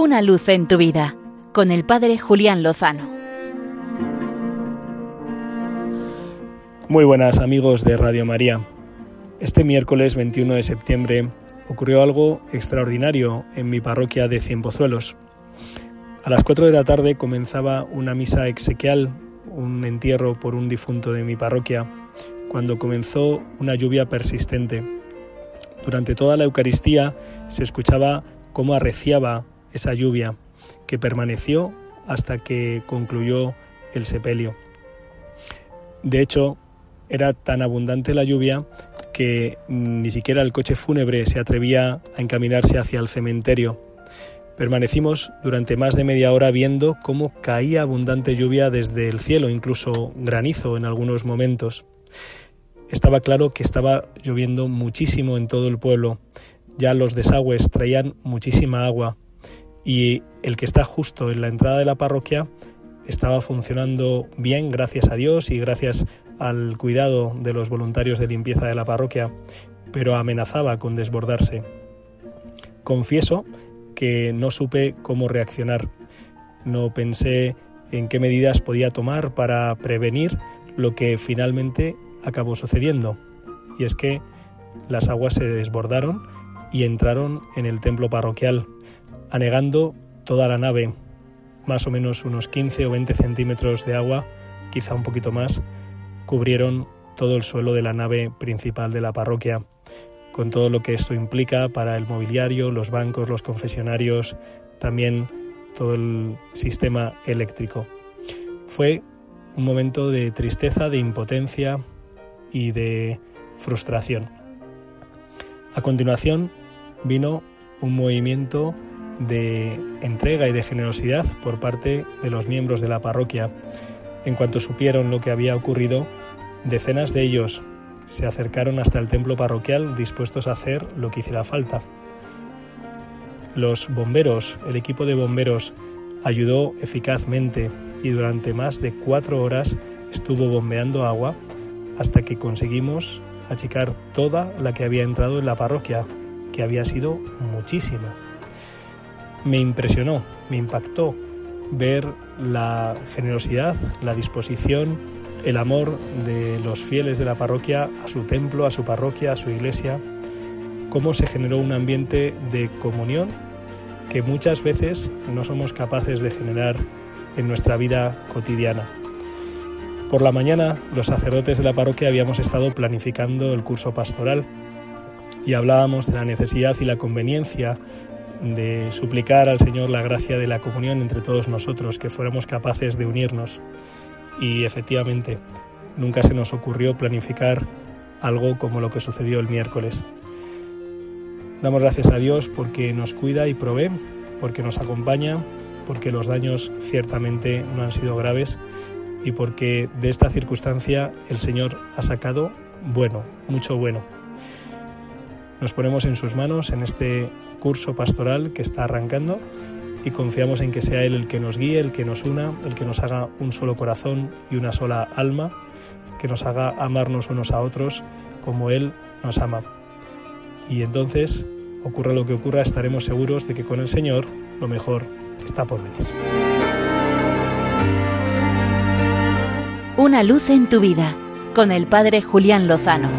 Una luz en tu vida con el Padre Julián Lozano. Muy buenas amigos de Radio María. Este miércoles 21 de septiembre ocurrió algo extraordinario en mi parroquia de Cienpozuelos. A las 4 de la tarde comenzaba una misa exequial, un entierro por un difunto de mi parroquia, cuando comenzó una lluvia persistente. Durante toda la Eucaristía se escuchaba cómo arreciaba esa lluvia, que permaneció hasta que concluyó el sepelio. De hecho, era tan abundante la lluvia que ni siquiera el coche fúnebre se atrevía a encaminarse hacia el cementerio. Permanecimos durante más de media hora viendo cómo caía abundante lluvia desde el cielo, incluso granizo en algunos momentos. Estaba claro que estaba lloviendo muchísimo en todo el pueblo. Ya los desagües traían muchísima agua y el que está justo en la entrada de la parroquia estaba funcionando bien, gracias a Dios y gracias al cuidado de los voluntarios de limpieza de la parroquia, pero amenazaba con desbordarse. Confieso que no supe cómo reaccionar. No pensé en qué medidas podía tomar para prevenir lo que finalmente acabó sucediendo. Y es que las aguas se desbordaron y entraron en el templo parroquial, anegando toda la nave, más o menos unos 15 o 20 centímetros de agua, quizá un poquito más, cubrieron todo el suelo de la nave principal de la parroquia, con todo lo que esto implica para el mobiliario, los bancos, los confesionarios, también todo el sistema eléctrico. Fue un momento de tristeza, de impotencia y de frustración. A continuación vino un movimiento de entrega y de generosidad por parte de los miembros de la parroquia. En cuanto supieron lo que había ocurrido, decenas de ellos se acercaron hasta el templo parroquial dispuestos a hacer lo que hiciera falta. Los bomberos, el equipo de bomberos, ayudó eficazmente y durante más de cuatro horas estuvo bombeando agua hasta que conseguimos achicar toda la que había entrado en la parroquia, que había sido muchísima me impresionó, me impactó ver la generosidad, la disposición, el amor de los fieles de la parroquia a su templo, a su parroquia, a su iglesia, cómo se generó un ambiente de comunión que muchas veces no somos capaces de generar en nuestra vida cotidiana. Por la mañana los sacerdotes de la parroquia habíamos estado planificando el curso pastoral y hablábamos de la necesidad y la conveniencia de suplicar al Señor la gracia de la comunión entre todos nosotros, que fuéramos capaces de unirnos. Y efectivamente, nunca se nos ocurrió planificar algo como lo que sucedió el miércoles. Damos gracias a Dios porque nos cuida y provee, porque nos acompaña, porque los daños ciertamente no han sido graves y porque de esta circunstancia el Señor ha sacado bueno, mucho bueno. Nos ponemos en sus manos en este curso pastoral que está arrancando y confiamos en que sea Él el que nos guíe, el que nos una, el que nos haga un solo corazón y una sola alma, que nos haga amarnos unos a otros como Él nos ama. Y entonces, ocurra lo que ocurra, estaremos seguros de que con el Señor lo mejor está por venir. Una luz en tu vida, con el Padre Julián Lozano.